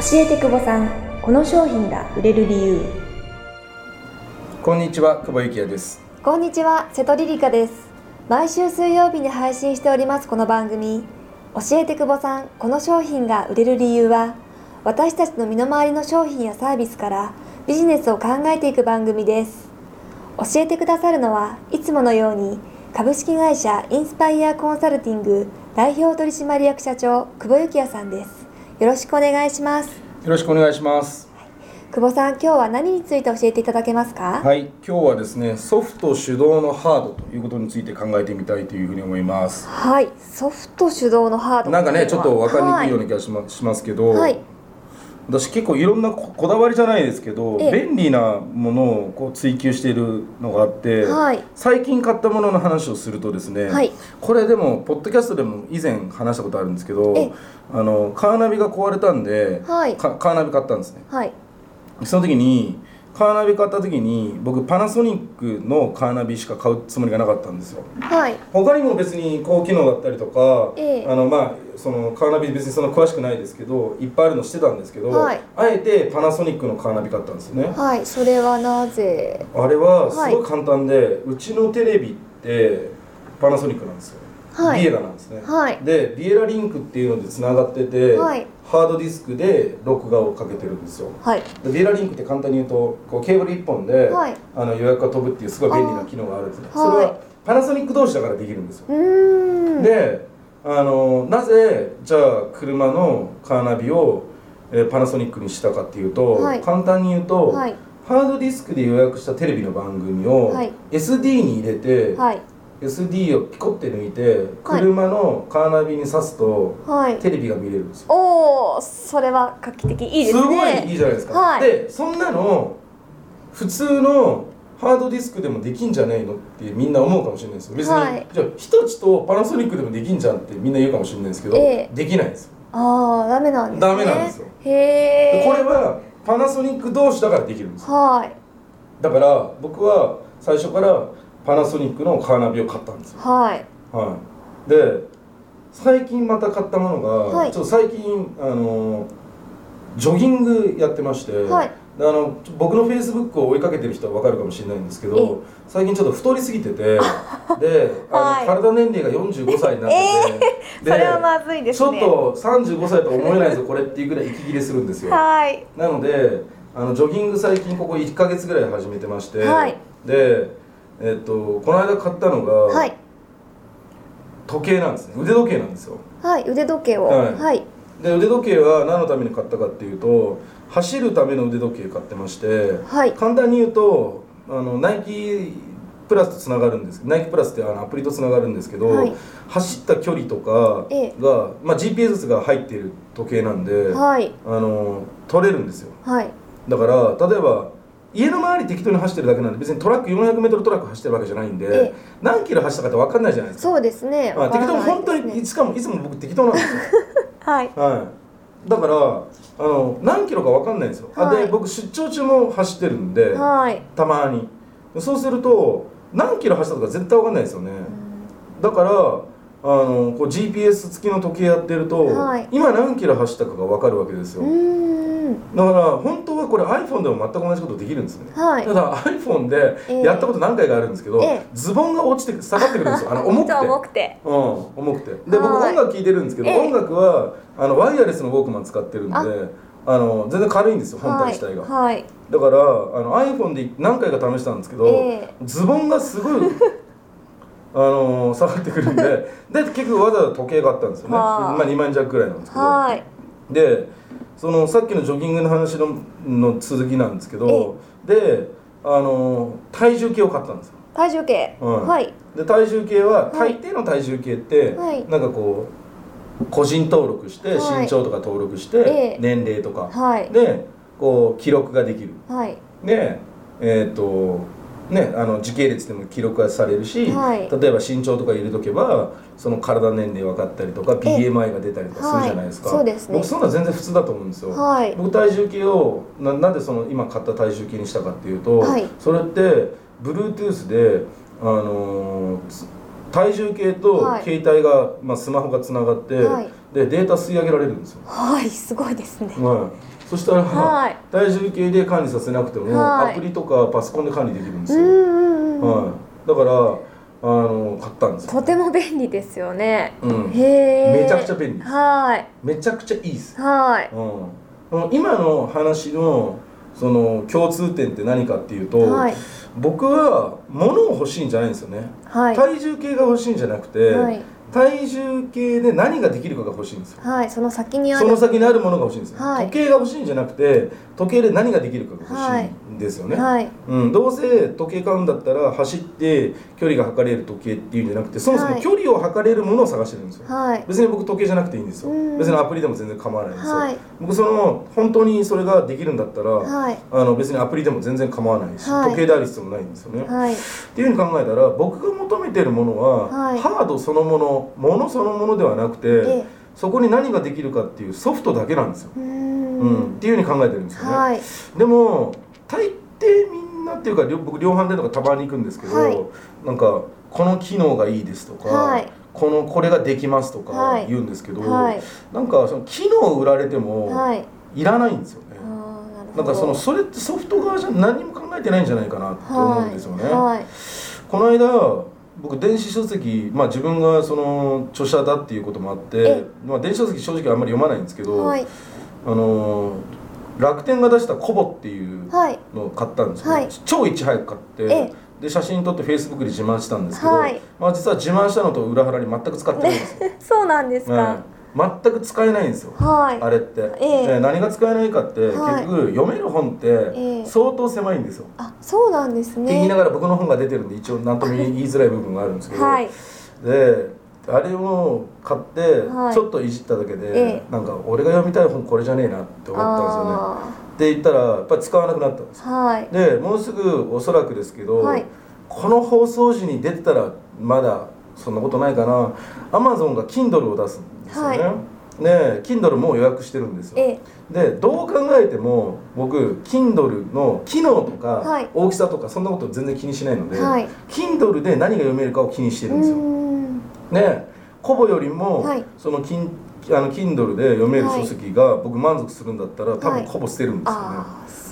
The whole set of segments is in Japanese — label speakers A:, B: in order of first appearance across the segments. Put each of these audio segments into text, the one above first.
A: 教えて久保さんこの商品が売れる理由。
B: こんにちは久保幸也です。
C: こんにちは瀬戸リリカです。毎週水曜日に配信しておりますこの番組。教えて久保さんこの商品が売れる理由は私たちの身の回りの商品やサービスからビジネスを考えていく番組です。教えてくださるのはいつものように株式会社インスパイアコンサルティング代表取締役社長久保幸也さんですよろしくお願いします。
B: よろしくお願いします。
C: 久保さん今日は何について教えていただけますか？
B: はい今日はですねソフト手動のハードということについて考えてみたいというふうに思います。
C: はいソフト手動のハード。
B: なんかねちょっと分かりにくいよう
C: は
B: な気がし,、ましますけど、
C: はい
B: 私結構いろんなここだわりじゃないですけど
C: ええ。
B: 便利なものをこう追求しているのがあって、
C: はい。
B: 最近買ったものの話をするとですね、
C: はい。
B: これでもポッドキャストでも以前話したことあるんですけど
C: ええ。
B: あのカーナビが壊れたんで、
C: はい。
B: かカーナビ買ったんですね。
C: はい。
B: その時にカーナビ買った時に僕パナソニックのカーナビしか買うつもりがなかったんですよ。
C: はい。
B: 他にも別に高機能だったりとか、
C: ええ。
B: あのまあそのカーナビ別にそんな詳しくないですけどいっぱいあるの知ってたんですけど、
C: はい。
B: あえてパナソニックのカーナビ買ったんですよね。
C: はい。それはなぜ？
B: あれはすごい簡単で、うちのテレビってパナソニックなんですよ、
C: はい
B: ビエラなんですね、
C: はい。
B: でビエラリンクっていうのでつながってて、
C: はい。
B: ハードディスクで録画をかけてるんですよ。
C: はい。
B: でビエラリンクって簡単に言うとこうケーブル1本で、
C: はい。
B: あの予約が飛ぶっていうすごい便利な機能があるんですね。
C: あー
B: それはパナソニック同士だからできるんですよ。であのなぜじゃあ車のカーナビを、えーパナソニックにしたかっていうと、
C: はい。
B: 簡単に言うと、
C: はい。
B: ハードディスクで予約したテレビの番組を、
C: はい。
B: SD に入れて、
C: はい
B: SD をピコって抜いて車のカーナビに挿すと、
C: はい。
B: テレビが見れるんですよ。
C: おおそれは画期的。いいですね。
B: ごいいいじゃないですか、
C: はい。
B: でそんなの普通のハードディスクでもできんじゃないのってみんな思うかもしれないですよ。別に、
C: はい。
B: じゃあ日立とパナソニックでもできんじゃんってみんな言うかもしれないですけど、
C: ええ。
B: できないんですよ。
C: ああダメなんですね。
B: ダメなんですよ。
C: へえ
B: でこれはパナソニック同士だからできるんですよ。
C: はい。
B: だから僕は最初からパナソニックのカーナビを買ったんですよ。
C: はい。
B: はい。で最近また買ったものが、
C: はい。
B: ちょっと最近あのジョギングやってまして、
C: はい。
B: であの僕のフェイスブックを追いかけてる人は分かるかもしれないんですけ
C: え
B: ど最近ちょっと太りすぎてて であの、
C: はい。
B: 体年齢が45歳になってて、
C: それはまずいですね。
B: ちょっと35歳とは思えないぞこれっていうぐらい息切れするんですよ。
C: はい。
B: なのであのジョギング最近ここ1か月ぐらい始めてまして、
C: はい。
B: で、えっとこの間買ったのが、
C: はい。
B: 時計なんですね。腕時計なんですよ。
C: はい腕時計を。
B: はい。
C: はい。
B: で腕時計は何のために買ったかっていうと走るための腕時計買ってまして、
C: はい。
B: 簡単に言うとあのナイキプラスとつながるんですナイキプラスってあのアプリとつながるんですけど、
C: はい。
B: 走った距離とか
C: ええ。
B: が、まあ、GPS が入っている時計なんで、
C: はい。
B: あの取れるんですよ。
C: はい。
B: だから例えば家の周り適当に走ってるだけなんで別にトラック 400m トラック走ってるわけじゃないんで、
C: ええ。
B: 何キロ走ったかって分かんないじゃないですか。
C: そうですね。
B: まあ、適当本当にいつかもいつも僕適当なんですよ。
C: はい。
B: はい。だからあの何キロか分かんないんですよ、あ
C: はい。
B: で僕出張中も走ってるんで
C: はい。
B: たまに。そうすると何キロ走ったとか絶対分かんないですよね。だからあのこう GPS 付きの時計やってると、
C: はい。
B: 今何キロ走ったかが分かるわけですよ。
C: うーん
B: だから本当はこれ iPhone でも全く同じことできるんですね。
C: はい。
B: ただ iPhone で
C: ええ
B: やったこと何回かあるんですけど、
C: ええ。
B: ズボンが落ちて下がってくるんですよ。あの重くて。
C: 重くて。
B: うん、重くて。で僕
C: はい。
B: 音楽聴いてるんですけど、
C: ええ。
B: 音楽はあのワイヤレスのウォークマン使ってるんで
C: あ。
B: あの全然軽いんですよ本体自体が、
C: はい。はい。
B: だからあの iPhone で何回か試したんですけど、
C: ええ。
B: ズボンがすごい あの下がってくるんで で結局わざわざ時計があったんですよね、
C: はあ
B: まあ、2万円弱くらいなんですけど。
C: はい。
B: でそのさっきのジョギングの話のの続きなんですけどであの体重計を買ったんですよ。
C: 体重計？
B: うん。
C: はい。
B: で体重計は
C: はい
B: 大抵の体重計って、
C: はい。
B: なんかこう個人登録して、
C: はい。
B: 身長とか登録して、
C: ええ。
B: 年齢とか、
C: はい。
B: でこう記録ができる。
C: はい。
B: でえっ、とねあの時系列でも記録がされるし、
C: はい。
B: 例えば身長とか入れとけばその体年齢分かったりとか
C: ええ。
B: BMI が出たりとかするじゃないですか、
C: はい。そうですね。
B: 僕そんなの全然普通だと思うんですよ、
C: はい。
B: 僕体重計をななんでその今買った体重計にしたかっていうと、
C: はい。
B: それって Bluetooth であのーつ体重計と
C: はい。
B: 携帯が、まあ、スマホがつながって、
C: はい
B: でデータ吸い上げられるんですよ、
C: はいすごいですね。
B: はい、そしたら、
C: はい。
B: 体重計で管理させなくても、
C: はい。
B: アプリとかパソコンで管理できるんですよ、はい、だからあの買ったんですよ。
C: とても便利ですよね。
B: うん、
C: へえ
B: めちゃくちゃ便利
C: はい。
B: めちゃくちゃいいです、
C: はい。
B: うん、今の話のその共通点って何かっていうと、
C: はい。
B: 僕は物を欲しいんじゃないんですよね、
C: はい。
B: 体重計が欲しいんじゃなくて、
C: はい
B: 体重計で何ができるかが欲しいんですよ。
C: はいその先にある。
B: その先にあるものが欲しいんですよ、
C: はい。
B: 時計が欲しいんじゃなくて時計で何ができるかが欲
C: はい
B: しいんですよね、
C: はい。
B: うん、どうせ時計買うんだったら走って距離が測れる時計っていうんじゃなくてそもそも
C: はい。
B: 距離を測れるものを探してるんですよ、
C: はい。
B: 別に僕時計じゃなくていいんですよ。
C: うん。
B: 別にアプリでも全然構わないんですよ、
C: はい。
B: 僕その本当にそれができるんだったら、
C: はい。
B: あの別にアプリでも全然構わないし、
C: はい。
B: 時計である必要もないんですよね、
C: はい。
B: っていうふうに考えたら僕が求めてるものは、
C: はい。
B: ハードそのものものそのものではなくて、
C: え
B: そこに何ができるかっていうソフトだけなんですよ、
C: う
B: ん。
C: ん。
B: っていうふうに考えてるんですよね、
C: はい。
B: でも大抵みんなっていうか両僕量販店とかたまに行くんですけど、
C: はい。
B: なんかこの機能がいいですとか、
C: はい。
B: このこれができますとか
C: はい。
B: 言うんですけど、
C: はい。
B: なんかその機能を売られても
C: はい。
B: いらないんですよね、
C: あーな
B: んかそのそれってソフト側じゃ何も考えてないんじゃないかなって思うんですよね、
C: はい。はい。
B: この間僕電子書籍、まあ、自分がその著者だっていうこともあって
C: え、
B: まあ、電子書籍正直あんまり読まないんですけど、
C: はい。
B: あのー楽天が出したコボっていう
C: はい。
B: のを買ったんですけど、
C: はい。
B: 超いち早く買って、
C: え
B: で写真撮ってフェイスブックで自慢したんですけど、
C: はい。
B: まあ、実は自慢したのと裏腹に全く使ってないんですよ、
C: そうなんですか。
B: はい全く使えないんですよ、
C: はい。
B: あれって、
C: ええ。
B: で何が使えないかって、
C: はい。
B: 結局読める本って
C: ええ。
B: 相当狭いんですよ、
C: あそうなんです
B: って言いな
C: ね
B: がら僕の本が出てるんで一応何とも言いづらい部分があるんですけど、
C: はい。
B: であれを買って
C: はい。
B: ちょっといじっただけで、
C: ええ。
B: なんか俺が読みたい本これじゃねえなって思ったんですよね。
C: あ
B: って言ったらやっぱり使わなくなったんです
C: ーはい。
B: でもうすぐおそらくですけど、
C: はい。
B: この放送時に出てたらまだそんなことないかな。アマゾンが Kindle を出すんですよね、
C: は
B: で Kindle もう予約してるんですよ。
C: え
B: でどう考えても僕 Kindle の機能とか
C: はい。
B: 大きさとかそんなこと全然気にしないので、
C: はい。
B: Kindle で何が読めるかを気にしてるんですよ。
C: うーん。
B: でコボよりも、
C: はい。
B: そのキンあの Kindle で読める書籍が僕満足するんだったら多
C: はい。
B: 分コボ捨てるんです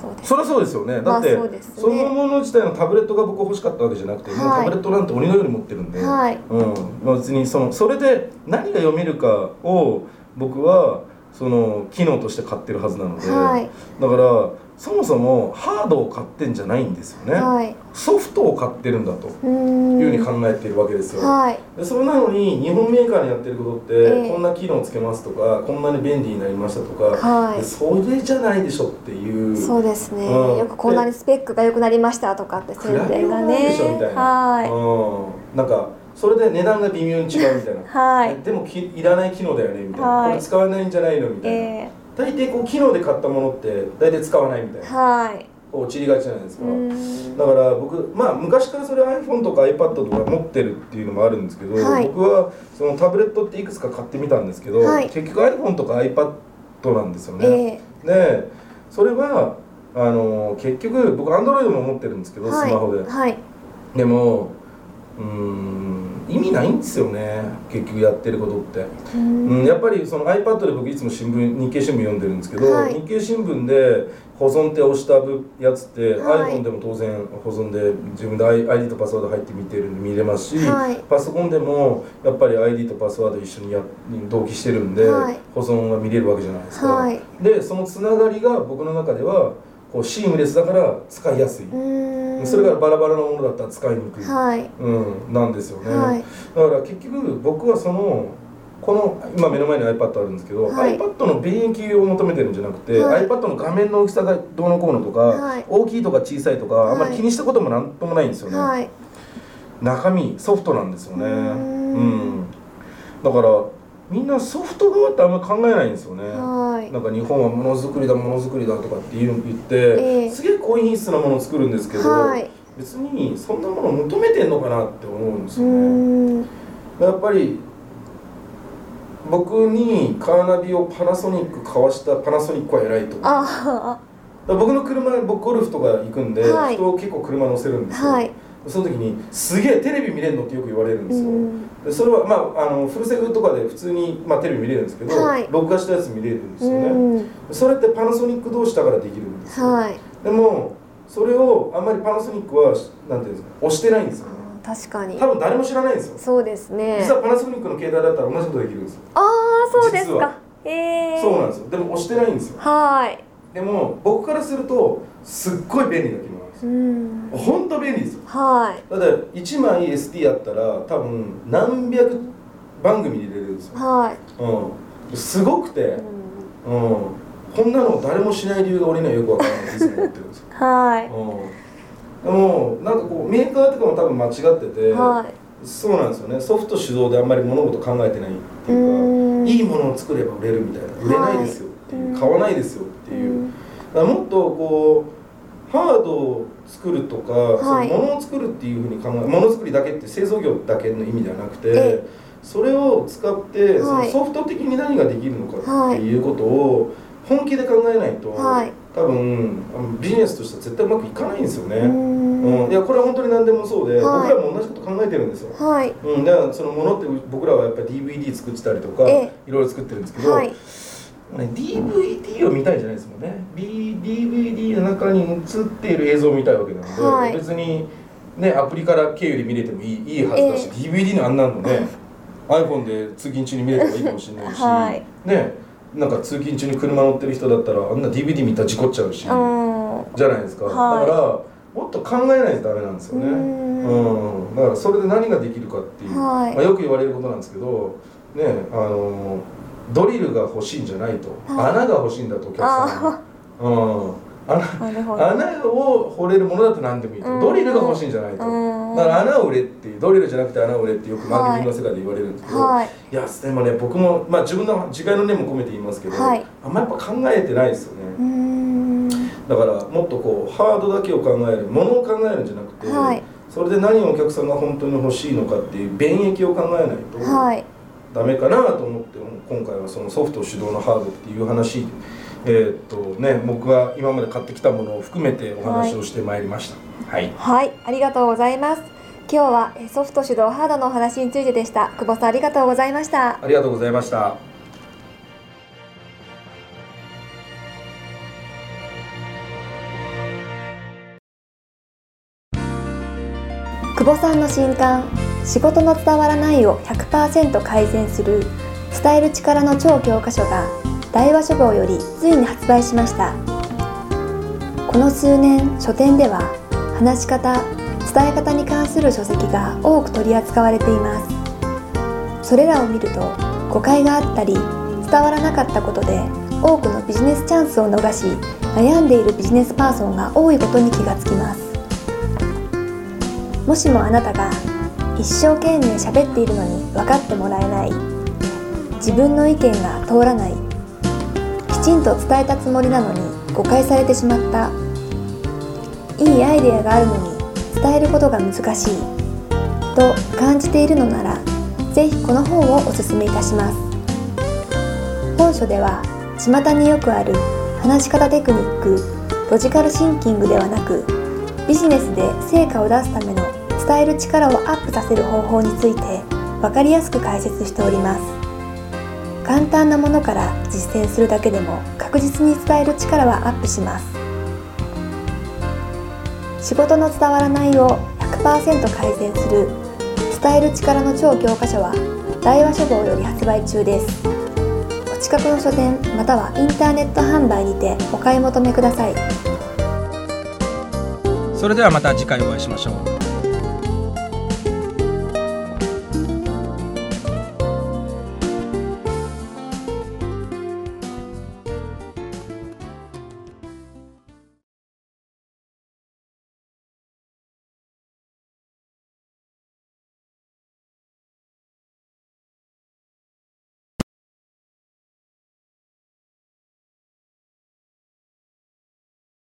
B: よね、
C: そ
B: そりゃそうですよね。だって、
C: まあそ
B: そのもの自体のタブレットが僕欲しかったわけじゃなくて、もう
C: はい。
B: タブレットなんて鬼のように持ってるんで、
C: はい。
B: うん。まあ、別にそのそれで何が読めるかを僕はその機能として買ってるはずなので、
C: はい。
B: だからそもそもハードを買ってんじゃないんですよね、
C: はい。
B: ソフトを買ってるんだというふうに考えてるわけですよ、
C: はい。
B: でそれなのに日本メーカーにやってることって、
C: ええ
B: こんな機能つけますとかこんなに便利になりましたとか、
C: はい。
B: でそれじゃないでしょっていう。
C: そうですね、
B: うん。
C: よくこんなにスペックが良くなりましたとかって宣
B: 比べよう
C: 伝が
B: ないでしょみ
C: ね
B: たいな、
C: はい。
B: うん、なんかそれで値段が微妙に違うみたいな、
C: はい。
B: でもきいらない機能だよねみたいな、
C: はい。
B: これ使わないんじゃないのみたいな、
C: え
B: 大抵こう機能で買ったものって大体使わないみたい
C: ー、
B: な。
C: はい。
B: こう散りがちじゃないですか、だから僕まあ昔からそれ iPhone とか iPad とか持ってるっていうのもあるんですけど、
C: はい。
B: 僕はそのタブレットっていくつか買ってみたんですけど、
C: はい。
B: 結局 iPhone とか iPad なんですよね、
C: え
B: でそれはあの結局僕 Android も持ってるんですけど、
C: ー、はい。
B: スマホで。
C: はい。
B: でもうーん。意味ないんですよね。結局やってることって、
C: うーん。
B: うん、やっぱりその iPad で僕いつも新聞日経新聞読んでるんですけど、
C: はい。
B: 日経新聞で保存って押したやつって、
C: はい。
B: iPhone でも当然保存で自分で ID とパスワード入って見てるんで見れますし、
C: はい。
B: パソコンでもやっぱり ID とパスワード一緒にや同期してるんで、
C: はい。
B: 保存が見れるわけじゃないですか、
C: はい。
B: でそのつながりが僕の中ではこうシームレスだから使いやすい、
C: うーん。
B: それがバラバラなものだったら使いにくい、
C: はい。
B: うん、なんですよね、
C: はい。
B: だから結局僕はそのこの今目の前に iPad あるんですけど、
C: はい。
B: iPad の便益を求めてるんじゃなくて、
C: はい。
B: iPad の画面の大きさがどうのこうのとか、
C: はい。
B: 大きいとか小さいとか、あんまり気にしたこともなんともないんですよね、
C: はい。
B: 中身ソフトなんですよね。
C: う
B: ん。ん。だからみんなソフト側ってあんま考えないんですよね、
C: はい。
B: なんか日本はものづくりだものづくりだとかって言って、
C: ええ。
B: すげえ高品質なものを作るんですけど、
C: はい。
B: 別にそんなものを求めてんのかなって思うんです
C: う
B: よね。やっぱり僕にカーナビをパナソニック買わしたパナソニックは偉いと思う。僕の車僕ゴルフとか行くんで、
C: はい。
B: 人を結構車乗せるんですよ、
C: はい。
B: その時に「すげえテレビ見れるの?」ってよく言われるんですよ、
C: うん。
B: でそれはまああのフルセグとかで普通に、まあ、テレビ見れるんですけど、
C: はい。
B: 録画したやつ見れるんですよね、
C: うん。
B: それってパナソニック同士だからできるんですよ、
C: はい
B: でもそれをあんまりパナソニックはなんていうんですか押してないんですよね。
C: あー確かに。
B: 多分誰も知らないんですよ。
C: そうですね。
B: 実はパナソニックの携帯だったら同じことできるんですよ。
C: ああそうですか。へえ
B: そうなんですよ。でも押してないんですよ。
C: はい。
B: でも僕からするとすっごい便利な機能なんですよ。
C: うん。
B: 本当便利ですよ。
C: はい。
B: だって1枚 SD やったら多分何百番組入れれるんですよ、
C: はい。
B: うん、すごくて、
C: うん。
B: うん、こんなの誰もしない理由が俺にはよくわからないっていつも思ってるんですよ、
C: はい。
B: うん、でもなんかこうメーカーとかも多分間違ってて、
C: はい
B: そうなんですよね。ソフト主導であんまり物事考えてないっていう
C: うん。
B: かいいものを作れば売れるみたいな。売れないですよっていう、
C: はい。
B: 買わないですよっていう、だからもっとこうハードを作るとか、
C: はい。
B: その物を作るっていうふうに考え物作りだけって製造業だけの意味ではなくて、
C: え
B: それを使って、
C: はい。
B: そのソフト的に何ができるのかっていうことを本気で考えないと、
C: はい。
B: 多分あのビジネスとしては絶対うまくいかないんですよね。
C: うん。
B: うん、いやこれは本当に何でもそうで、
C: はい。
B: 僕らも同じこと考えてるんですよ。
C: はい。
B: うん、だからそのものって僕らはやっぱり DVD 作ってたりとか、
C: え
B: いろいろ作ってるんですけど、
C: はい。
B: ね、DVD を見たいじゃないですもんね。B DVD の中に映っている映像を見たいわけなので、
C: はい。
B: 別にねアプリから経由で見れてもいいいいはずだし、DVD のあんなのね iPhone で通勤中に見れてもいいかもしれないし、
C: はい。
B: ねなんか通勤中に車乗ってる人だったらあんな DVD 見たら事故っちゃうし、
C: うん
B: じゃないですか、
C: はい。
B: だからもっと考えないとダメなんですよね。
C: う
B: うん。んだからそれで何ができるかっていう、
C: はい。
B: まあ、よく言われることなんですけどねあのドリルが欲しいんじゃないと、
C: はい。
B: 穴が欲しいんだとお客さんはうん穴穴を掘れるものだと何でもいいと、
C: うん。
B: ドリルが欲しいんじゃないと、
C: うん。
B: だから穴を売れっていうドリルじゃなくて穴を売れってよくマーケティングの世界で言われるんですけど、
C: はい。
B: いやでもね僕も、まあ、自分の自戒の念も込めて言いますけど、
C: はい。
B: あんまやっぱ考えてないですよね、
C: うん。
B: だからもっとこうハードだけを考えるものを考えるんじゃなくて、
C: はい。
B: それで何をお客さんが本当に欲しいのかっていう便益を考えないと
C: はい
B: ダメかなと思って今回はそのソフト主導のハードっていう話えーっとね僕が今まで買ってきたものを含めてお話をしてまいりましたはい、
C: はい、ありがとうございます。今日はえソフト主導ハードのお話についてでした。久保さんありがとうございました。
B: ありがとうございました
C: 久保さんの新刊「仕事の伝わらないを100%改善する伝える力の超教科書」が大和書房よりついに発売しました。この数年書店では話し方伝え方に関する書籍が多く取り扱われています。それらを見ると誤解があったり伝わらなかったことで多くのビジネスチャンスを逃し悩んでいるビジネスパーソンが多いことに気がつきます。もしもあなたが一生懸命喋っているのに分かってもらえない自分の意見が通らないちんと伝えたつもりなのに誤解されてしまった。いいアイデアがあるのに伝えることが難しい。と感じているのならぜひこの本をおすすめいたします。本書では巷によくある話し方テクニックロジカルシンキングではなくビジネスで成果を出すための伝える力をアップさせる方法について分かりやすく解説しております。簡単なものから実践するだけでも確実に伝える力はアップします。仕事の伝わらないを100%改善する伝える力の超教科書は大和書房より発売中です。お近くの書店またはインターネット販売にてお買い求めください。
D: それではまた次回お会いしましょう。